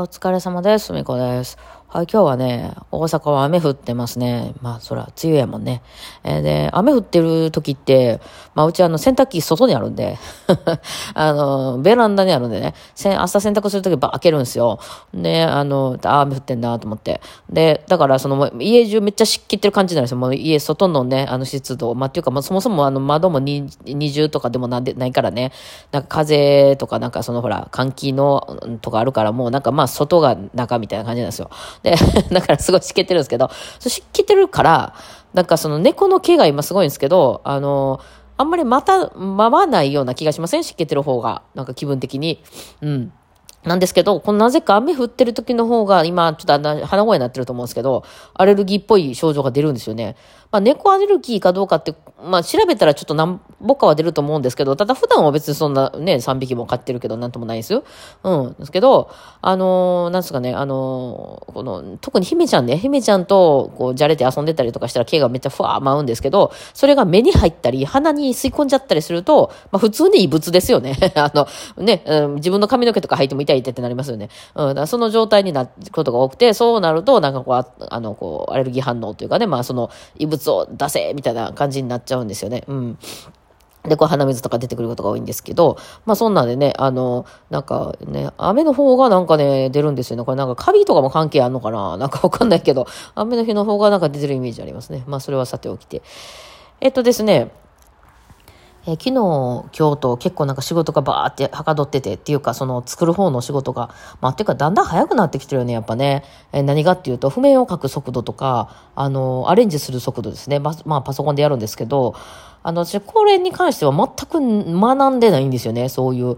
お疲れ様です。みこです。はい、今日はね、大阪は雨降ってますね。まあ、そら、梅雨やもんね。えー、で、雨降ってる時って、まあ、うちあの、洗濯機外にあるんで、あの、ベランダにあるんでね、せ朝洗濯する時ば開けるんですよ。で、あの、あ、雨降ってんなと思って。で、だから、その、家中めっちゃ湿気ってる感じなんですよ。もう家、外のね、あの湿度。まあ、っていうか、まあ、そもそもあの、窓も二重とかでもなんでないからね、なんか風とか、なんかその、ほら、換気の、とかあるから、もうなんかまあ、外が中みたいな感じなんですよ。で、だからすごい湿気てるんですけど、湿気てるから、なんかその猫の毛が今すごいんですけど、あの、あんまりまた、まわないような気がしません？湿気てる方が。なんか気分的に。うん。なんですけど、このなぜか雨降ってる時の方が、今、ちょっと鼻声になってると思うんですけど、アレルギーっぽい症状が出るんですよね。まあ、猫アレルギーかどうかって、まあ、調べたらちょっと何ぼかは出ると思うんですけど、ただ普段は別にそんなね、3匹も飼ってるけど、なんともないですよ。うん。ですけど、あのー、なんですかね、あのー、この、特に姫ちゃんね、姫ちゃんと、こう、じゃれて遊んでたりとかしたら毛がめっちゃふわー舞うんですけど、それが目に入ったり、鼻に吸い込んじゃったりすると、まあ、普通に異物ですよね。あの、ね、うん、自分の髪の毛とか入っても痛いってなりますよね。うん。だその状態になることが多くて、そうなると、なんかこう、あの、こう、アレルギー反応というかね、まあ、その、異物を出せみたいな感じになっちゃうんですよね。うん。で、こう鼻水とか出てくることが多いんですけど、まあそんなんでね、あの、なんかね、雨の方がなんかね、出るんですよね。これなんかカビとかも関係あんのかな？なんかわかんないけど、雨の日の方がなんか出てるイメージありますね。まあそれはさておきて。えっとですね、えー、昨日、今日と結構なんか仕事がバーってはかどっててっていうか、その作る方の仕事が、まあっていうかだんだん早くなってきてるよね、やっぱね。えー、何がっていうと、譜面を書く速度とか、あの、アレンジする速度ですね。ま、まあパソコンでやるんですけど、あの、私、これに関しては全く学んでないんですよね、そういう。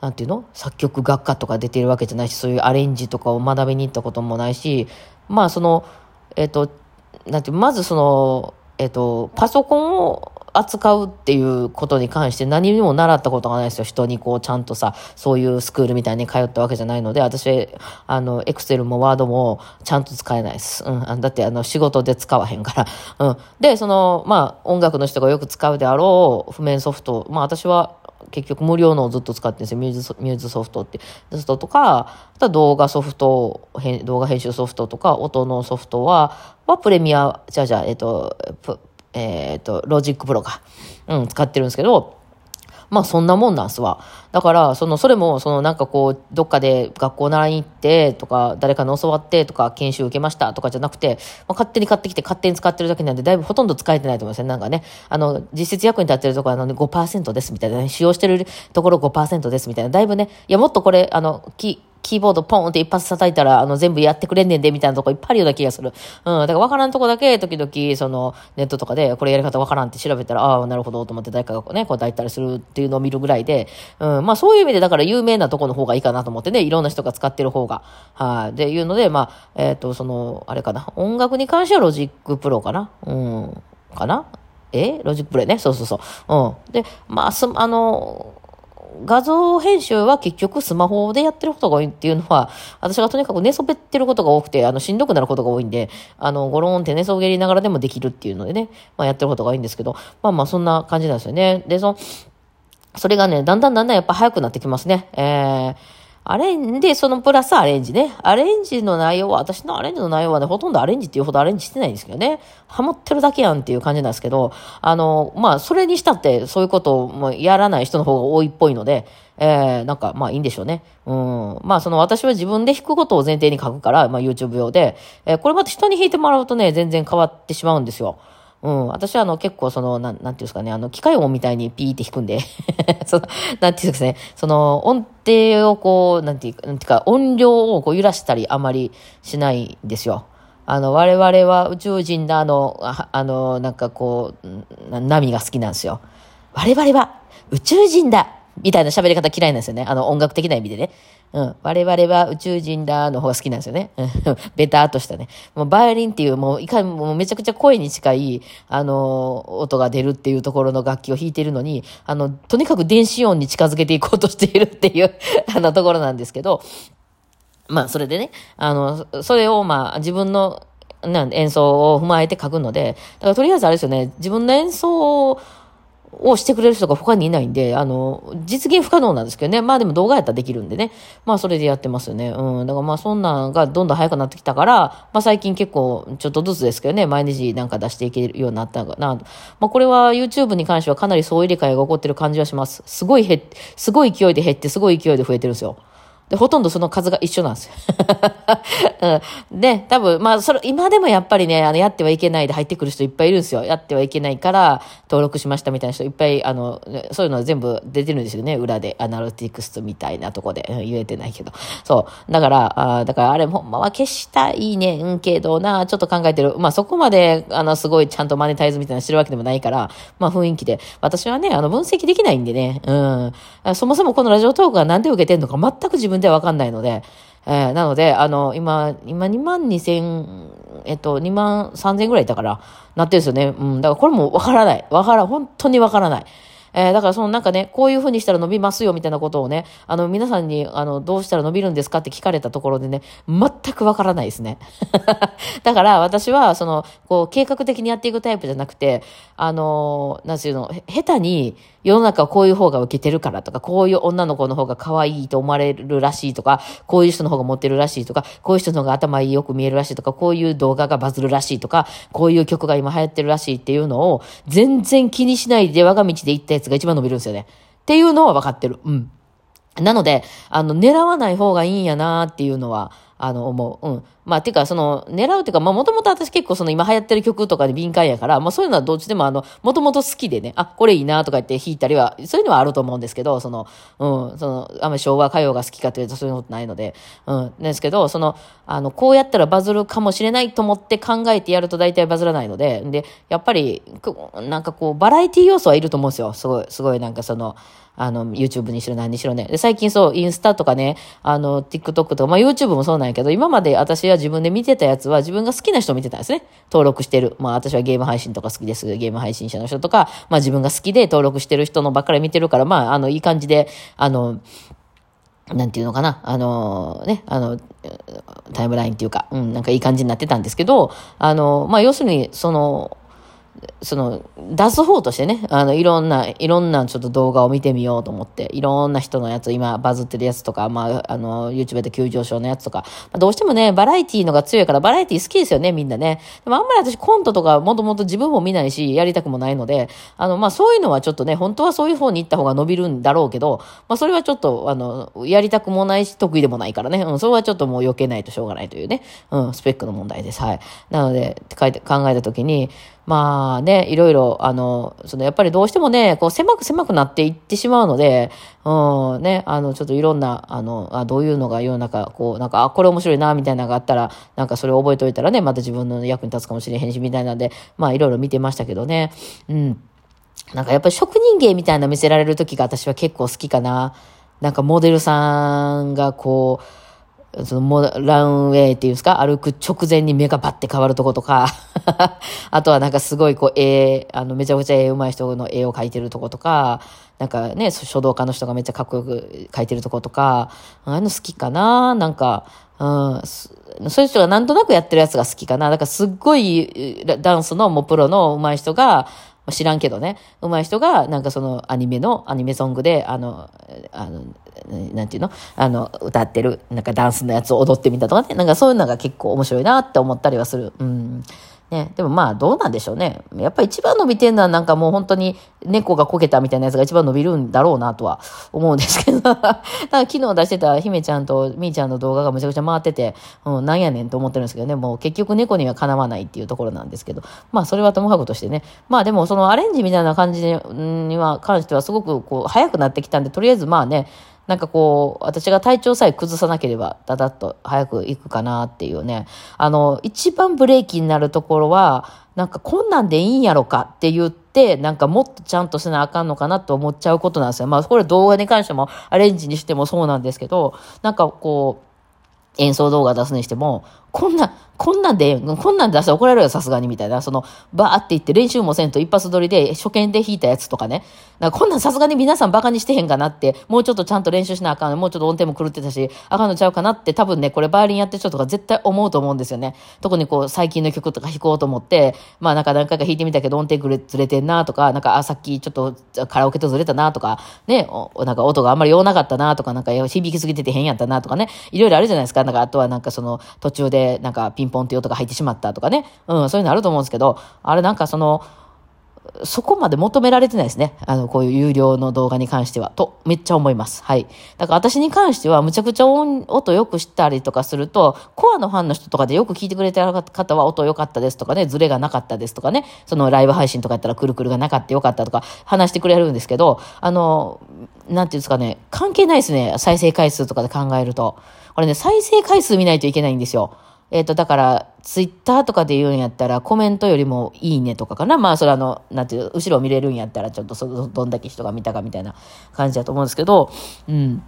なんていうの？作曲学科とか出てるわけじゃないし、そういうアレンジとかを学びに行ったこともないし、まあその、えっ、ー、と、なんていう、まずその、えっ、と、パソコンを扱うっていうことに関して何にも習ったことがないですよ。人にこうちゃんとさ、そういうスクールみたいに通ったわけじゃないので、私、あの、エクセルもワードもちゃんと使えないです。うん。だってあの、仕事で使わへんから。うん。で、その、まあ、音楽の人がよく使うであろう譜面ソフト。まあ、私は結局無料のをずっと使ってるんですよ。ミューズミューズソフトって。ソフトとか、あとは動画ソフト、動画編集ソフトとか、音のソフトは、はプレミア、じゃあじゃあ、えっ、と、えっ、ー、と、ロジックプロか。うん、使ってるんですけど、まあそんなもんなんすわ。だから、その、それも、そのなんかこう、どっかで学校習いに行ってとか、誰かに教わってとか、研修受けましたとかじゃなくて、まあ、勝手に買ってきて勝手に使ってるだけなんで、だいぶほとんど使えてないと思いますね。なんかね、あの、実質役に立ってるところはあの5%ですみたいなね、使用してるところ5%ですみたいな、だいぶね、いやもっとこれ、あの、き、キーボードポンって一発叩いたら、あの、全部やってくれんねんで、みたいなとこいっぱいあるような気がする。うん。だから分からんとこだけ、時々、その、ネットとかで、これやり方分からんって調べたら、ああ、なるほど、と思って誰かがね、こう抱いたりするっていうのを見るぐらいで、うん。まあ、そういう意味で、だから有名なとこの方がいいかなと思ってね、いろんな人が使ってる方が。はい、で、いうので、まあ、えっ、ー、と、その、あれかな。音楽に関してはロジックプロかな？うん。かな？え？ロジックプロね。そうそうそう。うん。で、まあ、す、あの、画像編集は結局スマホでやってることが多いっていうのは、私がとにかく寝そべってることが多くて、あの、しんどくなることが多いんで、あの、ゴローンって寝そべりながらでもできるっていうのでね、まあやってることが多いんですけど、まあまあそんな感じなんですよね。で、その、それがね、だんだんだんだんやっぱ早くなってきますね。えー、アレンジ、で、そのプラスアレンジね。アレンジの内容は、私のアレンジの内容はね、ほとんどアレンジっていうほどアレンジしてないんですけどね。ハモってるだけやんっていう感じなんですけど、あの、まあ、それにしたってそういうことをもやらない人の方が多いっぽいので、えー、なんか、まあいいんでしょうね。うん。まあその私は自分で弾くことを前提に書くから、まあ YouTube 用で、えー、これまた人に弾いてもらうとね、全然変わってしまうんですよ。うん。私はあの結構その、なん、なんていうんですかね、あの、機械音みたいにピーって弾くんで その、なんていうんですかね、その、音程をこう、なんていうか、なんていうか、音量をこう揺らしたりあまりしないんですよ。あの、我々は宇宙人だ、あの、あの、なんかこう、波が好きなんですよ。我々は宇宙人だみたいな喋り方嫌いなんですよね。あの、音楽的な意味でね。うん。我々は宇宙人だの方が好きなんですよね。ベターとしたね。もうバイオリンっていう、もういかにもめちゃくちゃ声に近い、あの、音が出るっていうところの楽器を弾いてるのに、あの、とにかく電子音に近づけていこうとしているっていうあのところなんですけど、まあ、それでね、あの、それをまあ、自分の、なん演奏を踏まえて書くので、だからとりあえずあれですよね、自分の演奏を、をしてくれる人が他にいないんで、あの、実現不可能なんですけどね。まあでも動画やったらできるんでね。まあそれでやってますよね。うん。だからまあそんなんがどんどん早くなってきたから、まあ最近結構ちょっとずつですけどね、毎日なんか出していけるようになったかな。まあこれは YouTube に関してはかなり総入れ替えが起こってる感じはします。すごい減って、すごい勢いで減って、すごい勢いで増えてるんですよ。で、ほとんどその数が一緒なんですよ。うん、で、多分、まあ、それ、今でもやっぱりね、あの、やってはいけないで入ってくる人いっぱいいるんですよ。やってはいけないから登録しましたみたいな人いっぱい、あの、そういうのは全部出てるんですよね。裏で、アナルティクスみたいなとこで、うん、言えてないけど。そう。だから、あだからあれ、ほんまは消したいねんけどな、ちょっと考えてる。まあ、そこまで、あの、すごいちゃんとマネタイズみたいなしてるわけでもないから、まあ、雰囲気で。私はね、あの、分析できないんでね、うん。そもそもこのラジオトークがなんで受けてんのか全く自分でわかんないので、えー、なので、あの、今、今2万2千、えっと、2万3千ぐらいいたから、なってるんですよね。うん。だからこれもわからない。わから、本当にわからない。えー、だからそのなんかね、こういうふうにしたら伸びますよみたいなことをね、あの、皆さんに、あの、どうしたら伸びるんですかって聞かれたところでね、全くわからないですね。だから私は、その、こう、計画的にやっていくタイプじゃなくて、あの、なんていうの、下手に、世の中はこういう方が受けてるからとか、こういう女の子の方が可愛いと思われるらしいとか、こういう人の方が持ってるらしいとか、こういう人の方が頭よく見えるらしいとか、こういう動画がバズるらしいとか、こういう曲が今流行ってるらしいっていうのを、全然気にしないで我が道で行ったや率が一番伸びるんですよね。っていうのは分かってる。うん。なので、あの、狙わない方がいいんやなっていうのは、あの、思う。うん。まあ、てか、その、狙うっていうか、まあ、もともと私結構その今流行ってる曲とかに敏感やから、まあ、そういうのはどっちでもあの、もともと好きでね、あ、これいいなとか言って弾いたりは、そういうのはあると思うんですけど、その、うん、その、あんまり昭和歌謡が好きかというとそういうことないので、うん、ですけど、その、あの、こうやったらバズるかもしれないと思って考えてやると大体バズらないので、で、やっぱり、なんかこう、バラエティ要素はいると思うんですよ。すごい、すごいなんかその、あの、YouTube にしろ何にしろね。で、最近そう、インスタとかね、あの、TikTok とか、まあ YouTube もそうなんやけど、今まで私は自分で見てたやつは自分が好きな人を見てたんですね。登録してる。まあ私はゲーム配信とか好きです。ゲーム配信者の人とか、まあ自分が好きで登録してる人のばっかり見てるから、まあ、あの、いい感じで、あの、なんていうのかな、あのね、あの、タイムラインっていうか、うん、なんかいい感じになってたんですけど、あの、まあ、要するに、その、その、出す方としてね、あの、いろんな、いろんなちょっと動画を見てみようと思って、いろんな人のやつ、今バズってるやつとか、まあ、あの、YouTube で急上昇のやつとか、まあ、どうしてもね、バラエティーのが強いから、バラエティー好きですよね、みんなね。でもあんまり私コントとかもともと自分も見ないし、やりたくもないので、あの、まあ、そういうのはちょっとね、本当はそういう方に行った方が伸びるんだろうけど、まあ、それはちょっと、あの、やりたくもないし、得意でもないからね、うん、それはちょっともう避けないとしょうがないというね、うん、スペックの問題です。はい。なので、って書いて考えたときに、まあね、いろいろ、あの、そのやっぱりどうしてもね、こう狭く狭くなっていってしまうので、うん、ね、あの、ちょっといろんな、あの、あどういうのが世の中、こう、なんか、あ、これ面白いな、みたいなのがあったら、なんかそれを覚えておいたらね、また自分の役に立つかもしれへんし、みたいなんで、まあいろいろ見てましたけどね。うん。なんかやっぱり職人芸みたいな見せられる時が私は結構好きかな。なんかモデルさんがこう、そのもランウェイっていうんですか、歩く直前に目がバッて変わるとことか。あとはなんかすごいこう絵、あのめちゃくちゃ絵上手い人の絵を描いてるとことか、なんかね、書道家の人がめっちゃかっこよく描いてるとことか、ああいうの好きかな？なんか、うん、そういう人がなんとなくやってるやつが好きかな？だからすっごいダンスのもうプロの上手い人が、知らんけどね、上手い人が、なんかそのアニメの、アニメソングで、あの、あの、なんていうの？あの、歌ってる、なんかダンスのやつを踊ってみたとかね、なんかそういうのが結構面白いなって思ったりはする。うん。ね、でもまあどうなんでしょうね。やっぱり一番伸びてるのはなんかもう本当に猫がこけたみたいなやつが一番伸びるんだろうなとは思うんですけど。だか昨日出してた姫ちゃんとみーちゃんの動画がむちゃくちゃ回ってて、うん、なんやねんと思ってるんですけどね、もう結局猫にはかなわないっていうところなんですけど。まあそれはともかくとしてね。まあでもそのアレンジみたいな感じには関してはすごくこう早くなってきたんで、とりあえずまあね、なんかこう、私が体調さえ崩さなければ、だだっと早く行くかなっていうね。あの、一番ブレーキになるところは、なんかこんなんでいいんやろかって言って、なんかもっとちゃんとせなあかんのかなと思っちゃうことなんですよ。まあこれ動画に関してもアレンジにしてもそうなんですけど、なんかこう、演奏動画出すにしても、こんな、こんなんで、こんなん出したら怒られるよ、さすがに、みたいな。その、バーって言って練習もせんと一発撮りで、初見で弾いたやつとかね。なんかこんなんさすがに皆さんバカにしてへんかなって、もうちょっとちゃんと練習しなあかん、もうちょっと音程も狂ってたし、あかんのちゃうかなって多分ね、これバイオリンやってる人とか絶対思うと思うんですよね。特にこう、最近の曲とか弾こうと思って、まあなんか何回か弾いてみたけど音程ずれてんなとか、なんか、あ、さっきちょっとカラオケとずれたなとか、ね、なんか音があんまり弱なかったなとか、なんか響きすぎてて変やったなとかね、いろいろあるじゃないですか。なんかあとはなんかその途中でなんかピンポンって音が入ってしまったとかね。うん、そういうのあると思うんですけど、あれなんかその、そこまで求められてないですね。あの、こういう有料の動画に関しては。と、めっちゃ思います。はい。だから私に関しては、むちゃくちゃ音、音よくしたりとかすると、コアのファンの人とかでよく聞いてくれてる方は音良かったですとかね、ズレがなかったですとかね、そのライブ配信とかやったらくるくるがなかったよかったとか話してくれるんですけど、あの、なんていうんですかね、関係ないですね。再生回数とかで考えると。これね、再生回数見ないといけないんですよ。えっ、ー、と、だから、ツイッターとかで言うんやったら、コメントよりもいいねとかかな。まあ、それあの、なんていう、後ろ見れるんやったら、ちょっとそ、どんだけ人が見たかみたいな感じだと思うんですけど、うん。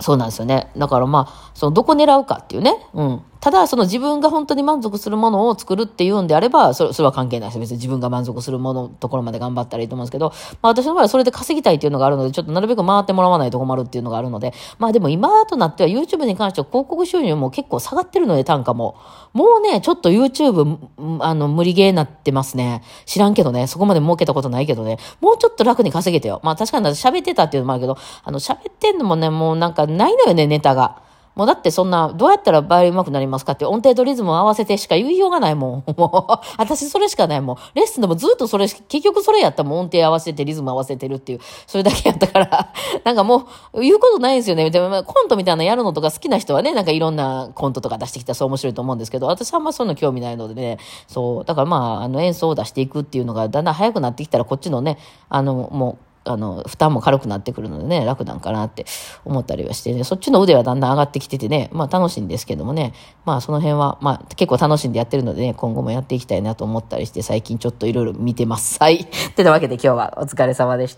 そうなんですよね。だからまあ、そのどこ狙うかっていうね。うん。ただ、その自分が本当に満足するものを作るっていうんであれば、それは関係ないです。別に自分が満足するもの、ところまで頑張ったらいいと思うんですけど、まあ私の場合はそれで稼ぎたいっていうのがあるので、ちょっとなるべく回ってもらわないと困るっていうのがあるので、まあでも今となっては YouTube に関しては広告収入も結構下がってるので、単価も。もうね、ちょっと YouTube、あの、無理ゲーになってますね。知らんけどね、そこまで儲けたことないけどね、もうちょっと楽に稼げてよ。まあ確かに喋ってたっていうのもあるけど、あの、喋ってんのもね、もうなんかないのよね、ネタが。もうだってそんな、どうやったらバイオリン上手くなりますかって音程とリズムを合わせてしか言いようがないもん。もう、私それしかないもん。レッスンでもずっとそれ、結局それやったもん。音程合わせてリズム合わせてるっていう、それだけやったから、なんかもう、言うことないんですよね。でもコントみたいなのやるのとか好きな人はね、なんかいろんなコントとか出してきたらそう面白いと思うんですけど、私あんまそういうの興味ないのでね、そう、だからまあ、あの演奏を出していくっていうのがだんだん早くなってきたらこっちのね、あの、もう、あの、負担も軽くなってくるのでね、楽なんかなって思ったりはしてね、そっちの腕はだんだん上がってきててね、まあ楽しいんですけどもね、まあその辺は、まあ結構楽しんでやってるのでね、今後もやっていきたいなと思ったりして、最近ちょっといろいろ見てます。はい。というわけで今日はお疲れ様でした。